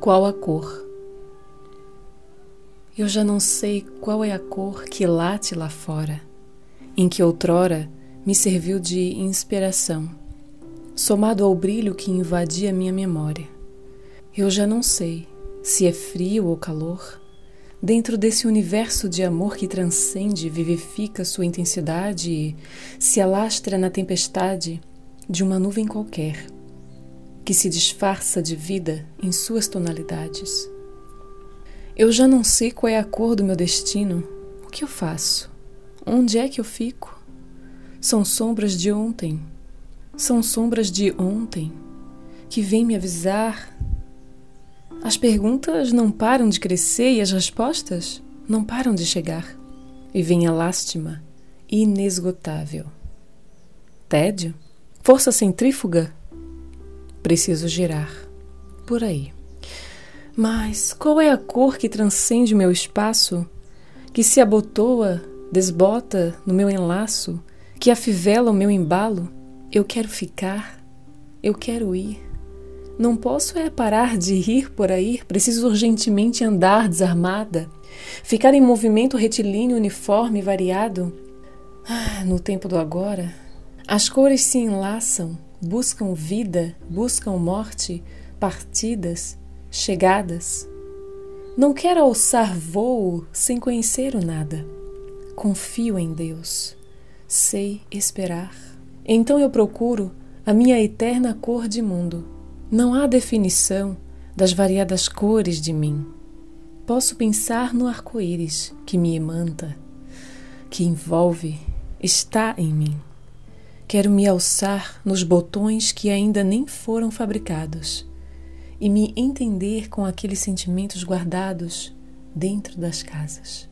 Qual a cor? Eu já não sei qual é a cor que late lá fora, em que outrora me serviu de inspiração, somado ao brilho que invadia minha memória. Eu já não sei se é frio ou calor, dentro desse universo de amor que transcende, vivifica sua intensidade e se alastra na tempestade de uma nuvem qualquer que se disfarça de vida em suas tonalidades. Eu já não sei qual é a cor do meu destino. O que eu faço? Onde é que eu fico? São sombras de ontem. São sombras de ontem que vêm me avisar. As perguntas não param de crescer e as respostas não param de chegar. E vem a lástima inesgotável. Tédio? Força centrífuga? Preciso girar. Por aí. Mas qual é a cor que transcende o meu espaço, que se abotoa, desbota no meu enlaço, que afivela o meu embalo? Eu quero ficar, eu quero ir. Não posso é parar de ir por aí, preciso urgentemente andar desarmada, ficar em movimento retilíneo uniforme variado. Ah, no tempo do agora, as cores se enlaçam, buscam vida, buscam morte, partidas, chegadas. Não quero alçar voo sem conhecer o nada. Confio em Deus. Sei esperar. Então eu procuro a minha eterna cor de mundo. Não há definição das variadas cores de mim. Posso pensar no arco-íris que me emanta, que envolve, está em mim. Quero me alçar nos botões que ainda nem foram fabricados e me entender com aqueles sentimentos guardados dentro das casas.